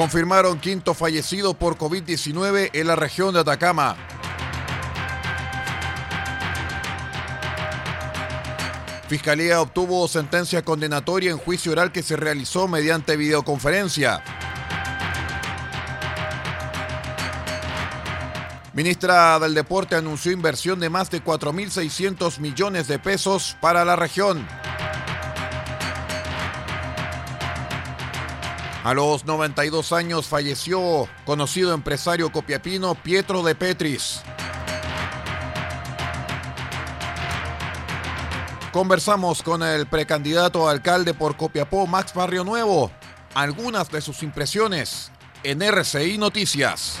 Confirmaron quinto fallecido por COVID-19 en la región de Atacama. Fiscalía obtuvo sentencia condenatoria en juicio oral que se realizó mediante videoconferencia. Ministra del Deporte anunció inversión de más de 4.600 millones de pesos para la región. A los 92 años falleció conocido empresario copiapino Pietro de Petris. Conversamos con el precandidato a alcalde por Copiapó, Max Barrio Nuevo. Algunas de sus impresiones en RCI Noticias.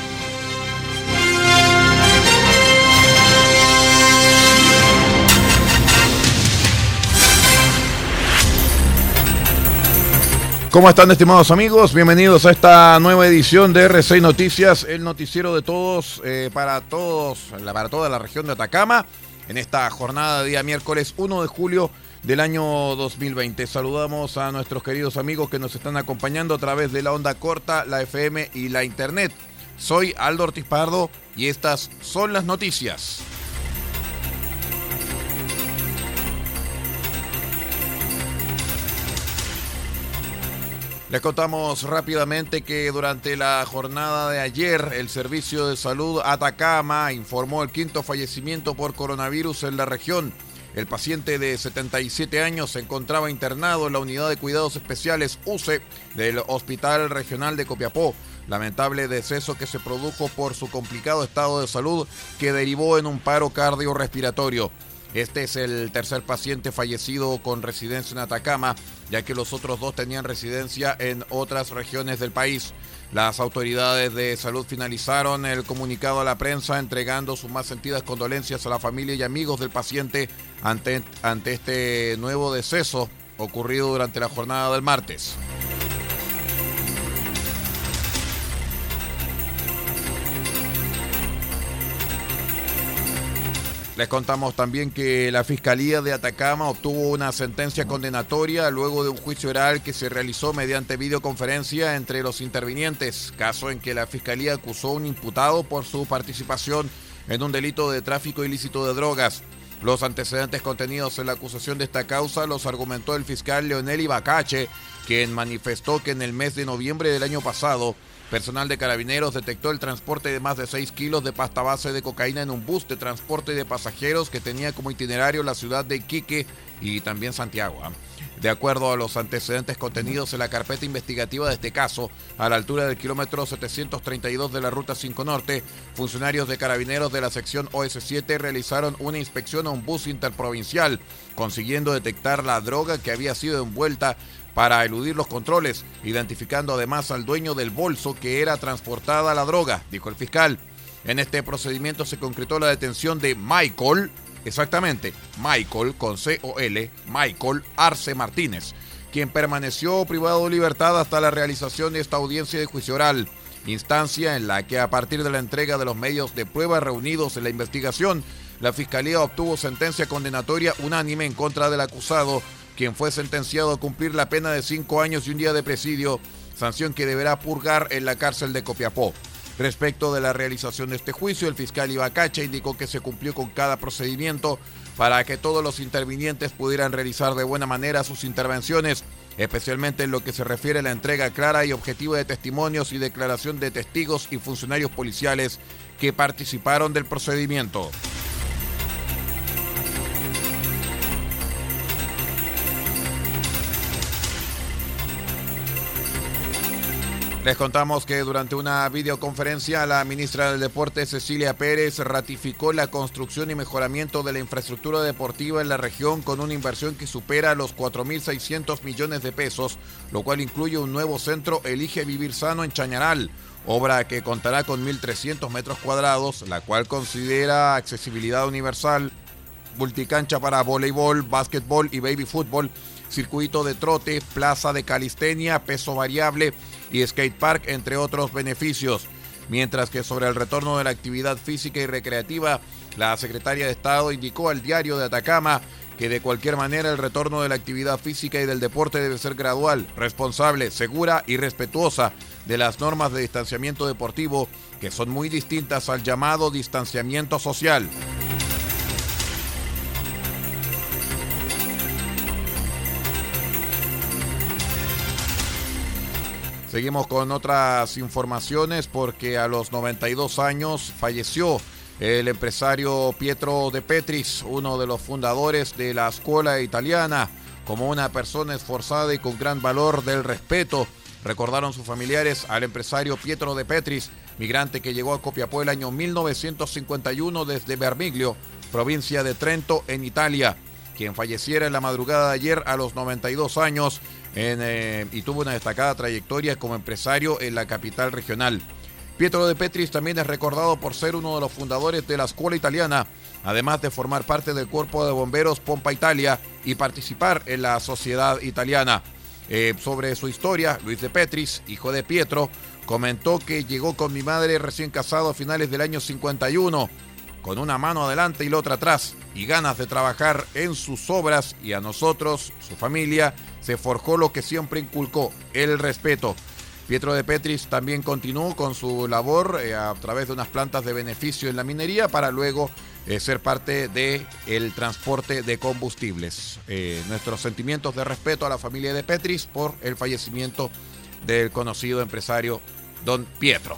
¿Cómo están estimados amigos? Bienvenidos a esta nueva edición de R6 Noticias, el noticiero de todos, eh, para todos, para toda la región de Atacama, en esta jornada de día miércoles 1 de julio del año 2020. Saludamos a nuestros queridos amigos que nos están acompañando a través de la onda corta, la FM y la internet. Soy Aldo Ortiz Pardo y estas son las noticias. Les contamos rápidamente que durante la jornada de ayer el Servicio de Salud Atacama informó el quinto fallecimiento por coronavirus en la región. El paciente de 77 años se encontraba internado en la unidad de cuidados especiales UCE del Hospital Regional de Copiapó. Lamentable deceso que se produjo por su complicado estado de salud que derivó en un paro cardiorrespiratorio. Este es el tercer paciente fallecido con residencia en Atacama, ya que los otros dos tenían residencia en otras regiones del país. Las autoridades de salud finalizaron el comunicado a la prensa entregando sus más sentidas condolencias a la familia y amigos del paciente ante, este nuevo deceso ocurrido durante la jornada del martes. Les contamos también que la Fiscalía de Atacama obtuvo una sentencia condenatoria luego de un juicio oral que se realizó mediante videoconferencia entre los intervinientes, caso en que la Fiscalía acusó a un imputado por su participación en un delito de tráfico ilícito de drogas. Los antecedentes contenidos en la acusación de esta causa los argumentó el fiscal Leonel Ibacache, quien manifestó que en el mes de noviembre del año pasado Personal de carabineros detectó el transporte de más de 6 kilos de pasta base de cocaína en un bus de transporte de pasajeros que tenía como itinerario la ciudad de Iquique y también Santiago. De acuerdo a los antecedentes contenidos en la carpeta investigativa de este caso, a la altura del kilómetro 732 de la Ruta 5 Norte, funcionarios de carabineros de la sección OS7 realizaron una inspección a un bus interprovincial, consiguiendo detectar la droga que había sido envuelta para eludir los controles, identificando además al dueño del bolso que era transportada la droga, dijo el fiscal. En este procedimiento se concretó la detención de Michael, exactamente, Michael con C-O-L, Michael Arce Martínez, quien permaneció privado de libertad hasta la realización de esta audiencia de juicio oral, instancia en la que a partir de la entrega de los medios de prueba reunidos en la investigación, la Fiscalía obtuvo sentencia condenatoria unánime en contra del acusado quien fue sentenciado a cumplir la pena de cinco años y un día de presidio, sanción que deberá purgar en la cárcel de Copiapó. Respecto de la realización de este juicio, el fiscal Ibacacha indicó que se cumplió con cada procedimiento para que todos los intervinientes pudieran realizar de buena manera sus intervenciones, especialmente en lo que se refiere a la entrega clara y objetiva de testimonios y declaración de testigos y funcionarios policiales que participaron del procedimiento. Les contamos que durante una videoconferencia la ministra del Deporte Cecilia Pérez ratificó la construcción y mejoramiento de la infraestructura deportiva en la región con una inversión que supera los 4.600 millones de pesos, lo cual incluye un nuevo centro Elige Vivir Sano en Chañaral, obra que contará con 1.300 metros cuadrados, la cual considera accesibilidad universal, multicancha para voleibol, básquetbol y baby fútbol, circuito de trote, plaza de calistenia, peso variable, y skate park, entre otros beneficios. Mientras que sobre el retorno de la actividad física y recreativa, la secretaria de Estado indicó al diario de Atacama que de cualquier manera el retorno de la actividad física y del deporte debe ser gradual, responsable, segura y respetuosa de las normas de distanciamiento deportivo, que son muy distintas al llamado distanciamiento social. Seguimos con otras informaciones porque a los 92 años falleció el empresario Pietro De Petris, uno de los fundadores de la escuela italiana, como una persona esforzada y con gran valor del respeto. Recordaron sus familiares al empresario Pietro De Petris, migrante que llegó a Copiapó el año 1951 desde Bermiglio, provincia de Trento, en Italia, quien falleciera en la madrugada de ayer a los 92 años eh, y tuvo una destacada trayectoria como empresario en la capital regional. Pietro de Petris también es recordado por ser uno de los fundadores de la escuela italiana, además de formar parte del cuerpo de bomberos Pompa Italia y participar en la sociedad italiana. Eh, sobre su historia, Luis de Petris, hijo de Pietro, comentó que llegó con mi madre recién casado a finales del año 51 con una mano adelante y la otra atrás, y ganas de trabajar en sus obras y a nosotros, su familia, se forjó lo que siempre inculcó, el respeto. Pietro de Petris también continuó con su labor eh, a través de unas plantas de beneficio en la minería para luego eh, ser parte del el transporte de combustibles. Eh, nuestros sentimientos de respeto a la familia de Petris por el fallecimiento del conocido empresario Don Pietro.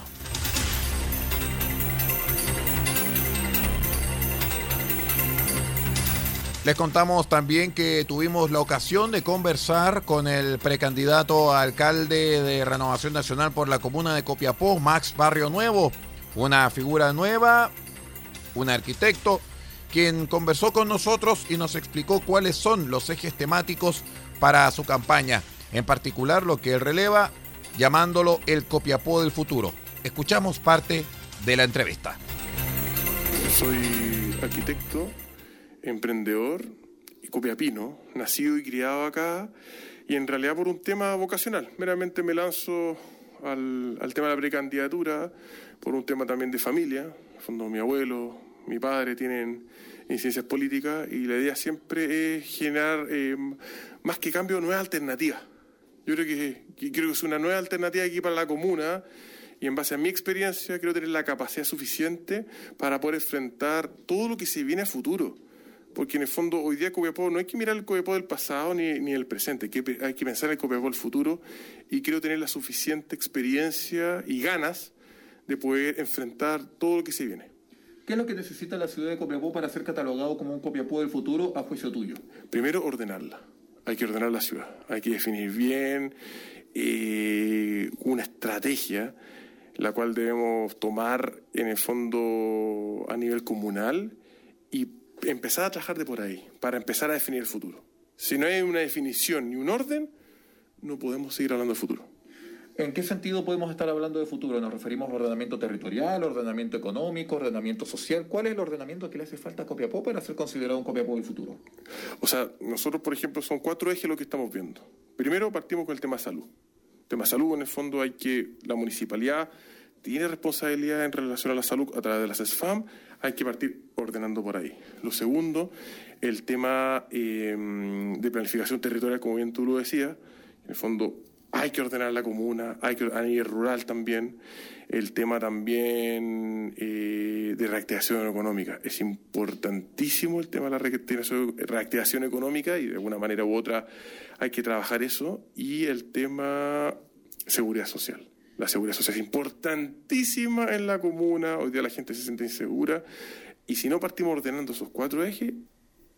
Les contamos también que tuvimos la ocasión de conversar con el precandidato a alcalde de Renovación Nacional por la comuna de Copiapó, Max Barrio Nuevo, una figura nueva, un arquitecto, quien conversó con nosotros y nos explicó cuáles son los ejes temáticos para su campaña, en particular lo que él releva llamándolo el Copiapó del futuro. Escuchamos parte de la entrevista. Soy arquitecto emprendedor y copiapino, nacido y criado acá, y en realidad por un tema vocacional. Meramente me lanzo al, tema de la precandidatura, por un tema también de familia. En fondo, mi abuelo, mi padre tienen ciencias políticas y la idea siempre es generar, eh, más que cambio, nuevas alternativas. Yo creo que, creo que es una nueva alternativa aquí para la comuna y en base a mi experiencia creo tener la capacidad suficiente para poder enfrentar todo lo que se viene a futuro porque en el fondo hoy día Copiapó no hay que mirar el Copiapó del pasado ni, ni el presente, hay que, hay que pensar en el Copiapó del futuro y creo tener la suficiente experiencia y ganas de poder enfrentar todo lo que se viene. ¿Qué es lo que necesita la ciudad de Copiapó para ser catalogado como un Copiapó del futuro a juicio tuyo? Primero, ordenarla. Hay que ordenar la ciudad. Hay que definir bien eh, una estrategia la cual debemos tomar en el fondo a nivel comunal y empezar a trabajar de por ahí, para empezar a definir el futuro. Si no hay una definición ni un orden, no podemos seguir hablando de futuro. ¿En qué sentido podemos estar hablando de futuro? ¿Nos referimos a ordenamiento territorial, ordenamiento económico, ordenamiento social? ¿Cuál es el ordenamiento que le hace falta a Copiapó para ser considerado un Copiapó del futuro? O sea, nosotros, por ejemplo, son cuatro ejes lo que estamos viendo. Primero, partimos con el tema salud. El tema salud, en el fondo, hay que la municipalidad tiene responsabilidad en relación a la salud a través de las SFAM, hay que partir ordenando por ahí. Lo segundo, el tema eh, de planificación territorial, como bien tú lo decías, en el fondo hay que ordenar la comuna, hay que a nivel rural también, el tema también eh, de reactivación económica. Es importantísimo el tema de la reactivación económica y de alguna manera u otra hay que trabajar eso y el tema seguridad social. La seguridad social es importantísima en la comuna, hoy día la gente se siente insegura y si no partimos ordenando esos cuatro ejes,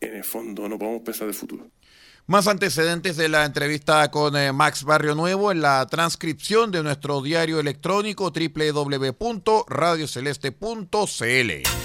en el fondo no podemos pensar de futuro. Más antecedentes de la entrevista con eh, Max Barrio Nuevo en la transcripción de nuestro diario electrónico www.radioceleste.cl.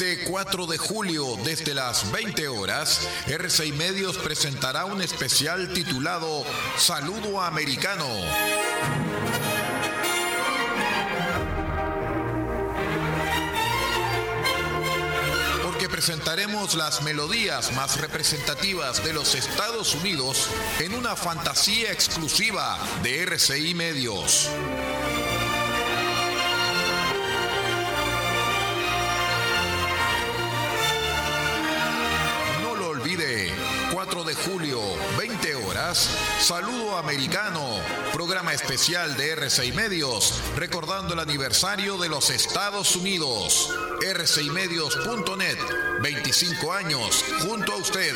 Este 4 de julio, desde las 20 horas, R6 Medios presentará un especial titulado Saludo Americano. Porque presentaremos las melodías más representativas de los Estados Unidos en una fantasía exclusiva de RCI Medios. Julio, 20 horas, Saludo Americano, programa especial de R6 Medios, recordando el aniversario de los Estados Unidos. R6medios.net, 25 años, junto a usted.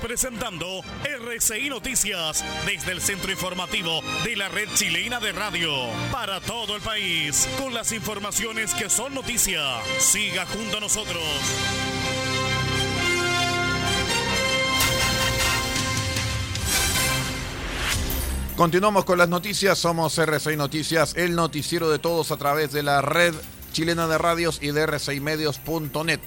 Presentando RCI Noticias desde el centro informativo de la red chilena de radio para todo el país con las informaciones que son noticia. Siga junto a nosotros. Continuamos con las noticias, somos RCI Noticias, el noticiero de todos a través de la red chilena de radios y de rcimedios.net.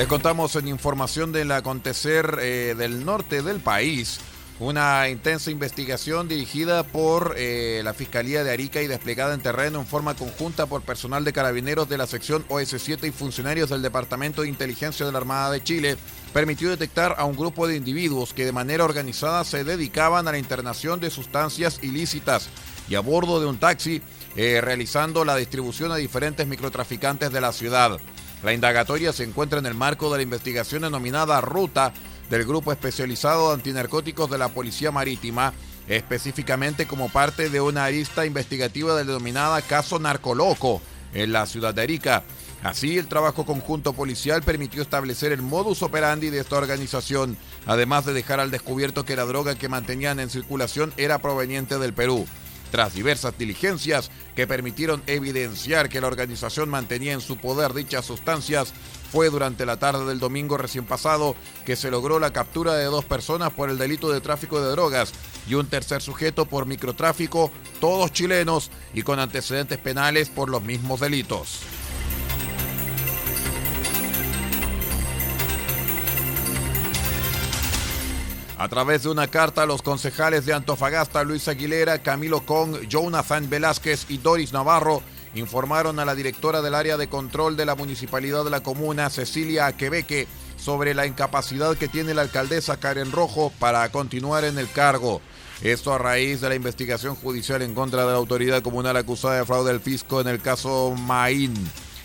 Les contamos en información del acontecer eh, del norte del país. Una intensa investigación dirigida por eh, la Fiscalía de Arica y desplegada en terreno en forma conjunta por personal de carabineros de la sección OS7 y funcionarios del Departamento de Inteligencia de la Armada de Chile permitió detectar a un grupo de individuos que de manera organizada se dedicaban a la internación de sustancias ilícitas y a bordo de un taxi eh, realizando la distribución a diferentes microtraficantes de la ciudad. La indagatoria se encuentra en el marco de la investigación denominada Ruta del Grupo Especializado de Antinarcóticos de la Policía Marítima, específicamente como parte de una arista investigativa denominada Caso Narcoloco en la ciudad de Arica. Así, el trabajo conjunto policial permitió establecer el modus operandi de esta organización, además de dejar al descubierto que la droga que mantenían en circulación era proveniente del Perú. Tras diversas diligencias que permitieron evidenciar que la organización mantenía en su poder dichas sustancias, fue durante la tarde del domingo recién pasado que se logró la captura de dos personas por el delito de tráfico de drogas y un tercer sujeto por microtráfico, todos chilenos y con antecedentes penales por los mismos delitos. A través de una carta, los concejales de Antofagasta, Luis Aguilera, Camilo Kong, Jonathan Velázquez y Doris Navarro informaron a la directora del área de control de la municipalidad de la comuna, Cecilia Aquebeque, sobre la incapacidad que tiene la alcaldesa Karen Rojo para continuar en el cargo. Esto a raíz de la investigación judicial en contra de la autoridad comunal acusada de fraude del fisco en el caso Maín.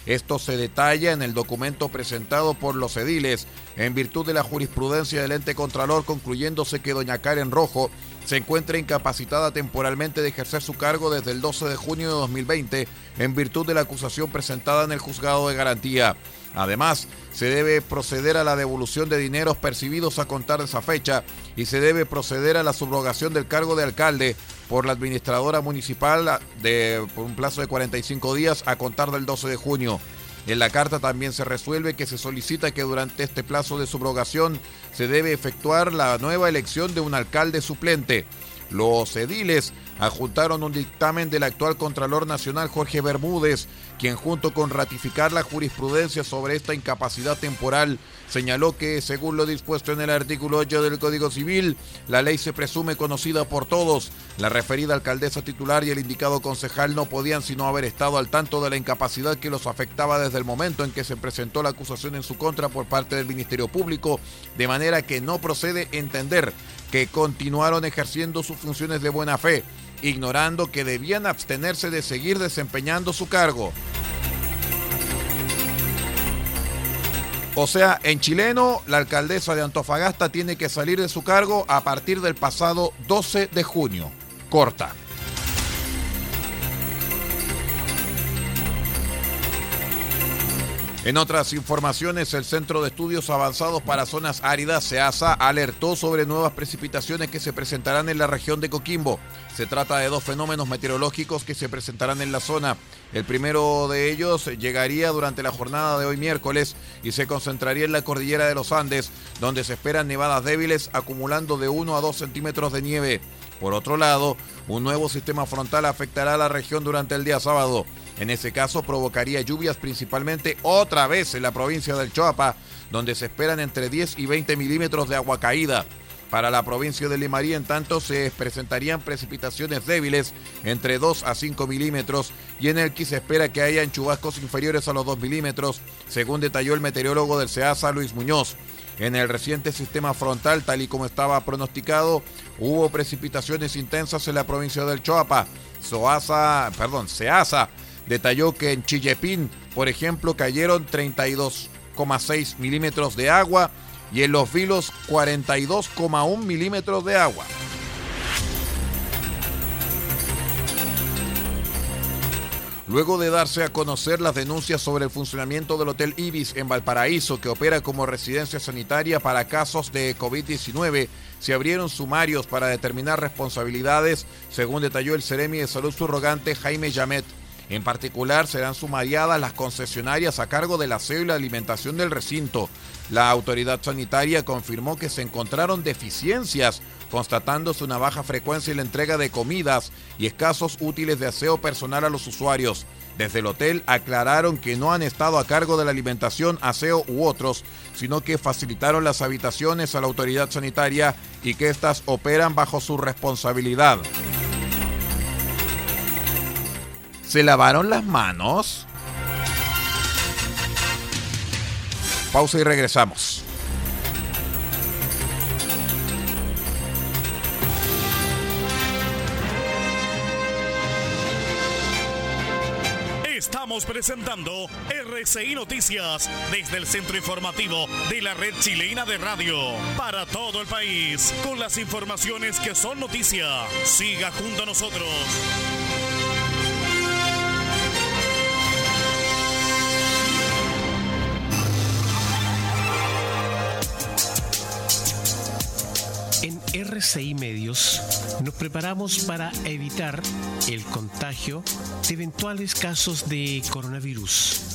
Esto se detalla en el documento presentado por los ediles, en virtud de la jurisprudencia del ente contralor, concluyéndose que doña Karen Rojo se encuentra incapacitada temporalmente de ejercer su cargo desde el 12 de junio de 2020, en virtud de la acusación presentada en el juzgado de garantía. Además, se debe proceder a la devolución de dineros percibidos a contar de esa fecha y se debe proceder a la subrogación del cargo de alcalde por la administradora municipal de, por un plazo de 45 días a contar del 12 de junio. En la carta también se resuelve que se solicita que durante este plazo de subrogación se debe efectuar la nueva elección de un alcalde suplente. Los ediles adjuntaron un dictamen del actual Contralor Nacional Jorge Bermúdez, quien junto con ratificar la jurisprudencia sobre esta incapacidad temporal, señaló que, según lo dispuesto en el artículo 8 del Código Civil, la ley se presume conocida por todos. La referida alcaldesa titular y el indicado concejal no podían sino haber estado al tanto de la incapacidad que los afectaba desde el momento en que se presentó la acusación en su contra por parte del Ministerio Público, de manera que no procede entender que continuaron ejerciendo sus funciones de buena fe ignorando que debían abstenerse de seguir desempeñando su cargo. O sea, en chileno, la alcaldesa de Antofagasta tiene que salir de su cargo a partir del pasado 12 de junio. Corta. En otras informaciones, el Centro de Estudios Avanzados para Zonas Áridas, SEASA, alertó sobre nuevas precipitaciones que se presentarán en la región de Coquimbo. Se trata de dos fenómenos meteorológicos que se presentarán en la zona. El primero de ellos llegaría durante la jornada de hoy miércoles y se concentraría en la cordillera de los Andes, donde se esperan nevadas débiles acumulando de 1 a 2 centímetros de nieve. Por otro lado, un nuevo sistema frontal afectará a la región durante el día sábado. En ese caso provocaría lluvias principalmente otra vez en la provincia del Choapa, donde se esperan entre 10 y 20 milímetros de agua caída. Para la provincia de Limarí, en tanto, se presentarían precipitaciones débiles entre 2 a 5 milímetros y en el que se espera que hayan chubascos inferiores a los 2 milímetros, según detalló el meteorólogo del SEASA, Luis Muñoz. En el reciente sistema frontal, tal y como estaba pronosticado, hubo precipitaciones intensas en la provincia del Choapa. Soasa, perdón, SEASA detalló que en Chillepín, por ejemplo, cayeron 32,6 milímetros de agua y en Los Vilos 42,1 milímetros de agua. Luego de darse a conocer las denuncias sobre el funcionamiento del Hotel Ibis en Valparaíso, que opera como residencia sanitaria para casos de COVID-19, se abrieron sumarios para determinar responsabilidades, según detalló el Ceremi de Salud subrogante Jaime Yamet. En particular, serán sumariadas las concesionarias a cargo del aseo y la alimentación del recinto. La autoridad sanitaria confirmó que se encontraron deficiencias, constatándose una baja frecuencia en la entrega de comidas y escasos útiles de aseo personal a los usuarios. Desde el hotel aclararon que no han estado a cargo de la alimentación, aseo u otros, sino que facilitaron las habitaciones a la autoridad sanitaria y que éstas operan bajo su responsabilidad. ¿Se lavaron las manos? Pausa y regresamos. Estamos presentando RCI Noticias desde el centro informativo de la red chilena de radio para todo el país con las informaciones que son noticia. Siga junto a nosotros. RCI Medios nos preparamos para evitar el contagio de eventuales casos de coronavirus.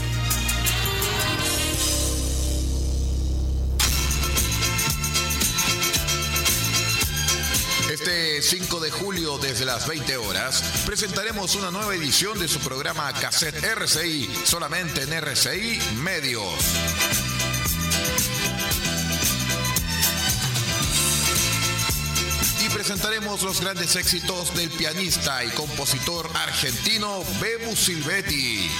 Este 5 de julio, desde las 20 horas, presentaremos una nueva edición de su programa Cassette RCI, solamente en RCI Medios. Y presentaremos los grandes éxitos del pianista y compositor argentino Bebu Silvetti.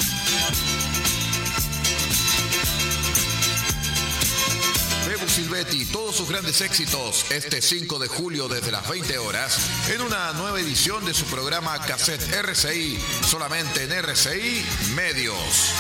Silvetti, todos sus grandes éxitos, este 5 de julio desde las 20 horas, en una nueva edición de su programa Cassette RCI, solamente en RCI Medios.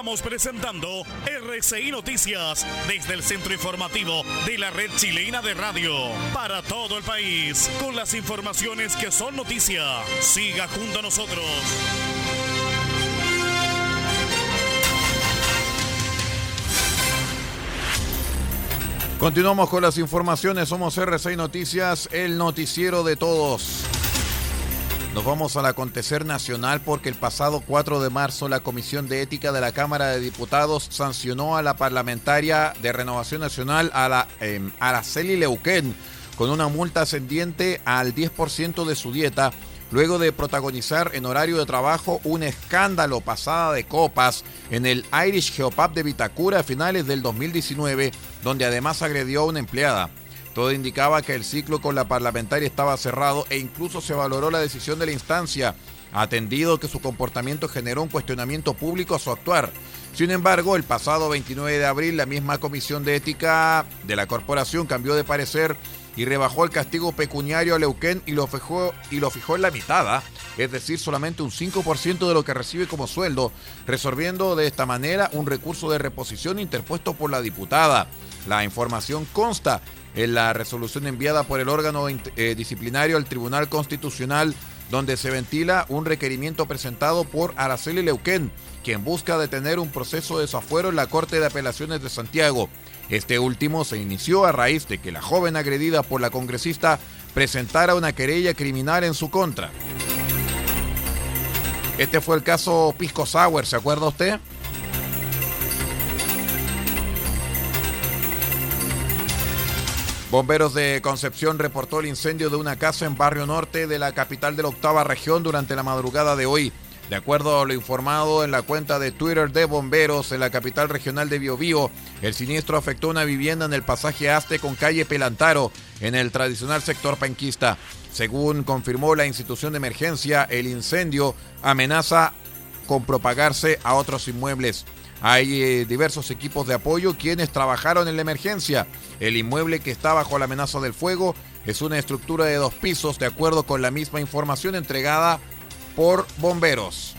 Estamos presentando RCI Noticias desde el centro informativo de la red chilena de radio para todo el país con las informaciones que son noticia. Siga junto a nosotros. Continuamos con las informaciones, somos RCI Noticias, el noticiero de todos. Nos vamos al acontecer nacional porque el pasado 4 de marzo la Comisión de Ética de la Cámara de Diputados sancionó a la parlamentaria de Renovación Nacional, a la eh, Araceli Leuquén, con una multa ascendiente al 10% de su dieta, luego de protagonizar en horario de trabajo un escándalo pasada de copas en el Irish Geopub de Vitacura a finales del 2019, donde además agredió a una empleada. Todo indicaba que el ciclo con la parlamentaria estaba cerrado e incluso se valoró la decisión de la instancia, atendido que su comportamiento generó un cuestionamiento público a su actuar. Sin embargo, el pasado 29 de abril la misma Comisión de Ética de la corporación cambió de parecer y rebajó el castigo pecuniario a Leuquén y lo fijó, en la mitad, ¿ah? es decir, solamente un 5% de lo que recibe como sueldo, resolviendo de esta manera un recurso de reposición interpuesto por la diputada. La información consta en la resolución enviada por el órgano eh, disciplinario al Tribunal Constitucional, donde se ventila un requerimiento presentado por Araceli Leuquén, quien busca detener un proceso de desafuero en la Corte de Apelaciones de Santiago. Este último se inició a raíz de que la joven agredida por la congresista presentara una querella criminal en su contra. Este fue el caso Pisco Sauer, ¿se acuerda usted? Bomberos de Concepción reportó el incendio de una casa en Barrio Norte de la capital de la octava región durante la madrugada de hoy. De acuerdo a lo informado en la cuenta de Twitter de bomberos en la capital regional de Biobío, el siniestro afectó una vivienda en el pasaje Aste con calle Pelantaro, en el tradicional sector penquista. Según confirmó la institución de emergencia, el incendio amenaza con propagarse a otros inmuebles. Hay eh, diversos equipos de apoyo quienes trabajaron en la emergencia. El inmueble que está bajo la amenaza del fuego es una estructura de dos pisos, de acuerdo con la misma información entregada por bomberos.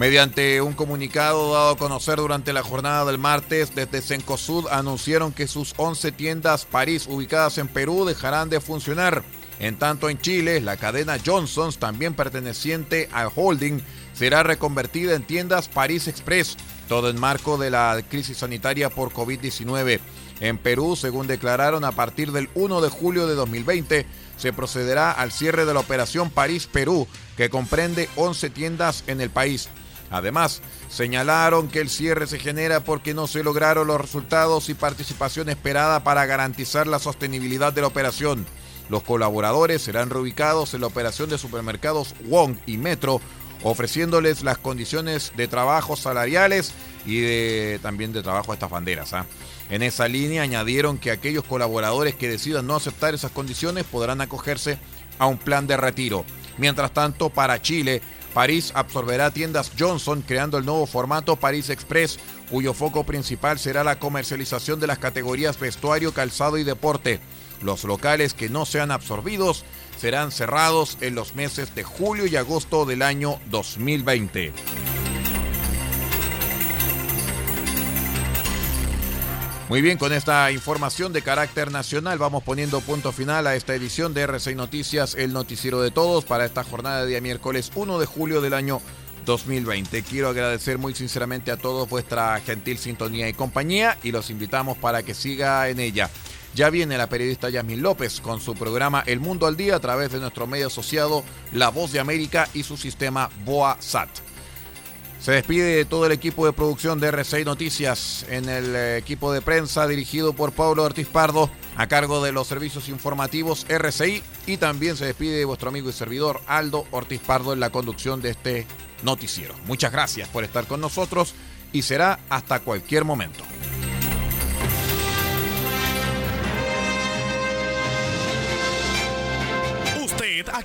Mediante un comunicado dado a conocer durante la jornada del martes, desde Cencosud anunciaron que sus 11 tiendas París ubicadas en Perú dejarán de funcionar. En tanto en Chile, la cadena Johnson's, también perteneciente al holding, será reconvertida en tiendas París Express, todo en marco de la crisis sanitaria por COVID-19. En Perú, según declararon, a partir del 1 de julio de 2020 se procederá al cierre de la operación París-Perú, que comprende 11 tiendas en el país. Además, señalaron que el cierre se genera porque no se lograron los resultados y participación esperada para garantizar la sostenibilidad de la operación. Los colaboradores serán reubicados en la operación de supermercados Wong y Metro, ofreciéndoles las condiciones de trabajo salariales y de, también de trabajo a estas banderas. ¿ah? En esa línea añadieron que aquellos colaboradores que decidan no aceptar esas condiciones podrán acogerse a un plan de retiro. Mientras tanto, para Chile, París absorberá tiendas Johnson creando el nuevo formato París Express, cuyo foco principal será la comercialización de las categorías vestuario, calzado y deporte. Los locales que no sean absorbidos serán cerrados en los meses de julio y agosto del año 2020. Muy bien, con esta información de carácter nacional vamos poniendo punto final a esta edición de R6 Noticias, el noticiero de todos, para esta jornada de día miércoles 1 de julio del año 2020. Quiero agradecer muy sinceramente a todos vuestra gentil sintonía y compañía y los invitamos para que siga en ella. Ya viene la periodista Yasmin López con su programa El Mundo al Día a través de nuestro medio asociado La Voz de América y su sistema BOA SAT. Se despide todo el equipo de producción de R6 Noticias en el eh, equipo de prensa dirigido por Pablo Ortiz Pardo a cargo de los servicios informativos RCI y también se despide vuestro amigo y servidor Aldo Ortiz Pardo en la conducción de este noticiero. Muchas gracias por estar con nosotros y será hasta cualquier momento.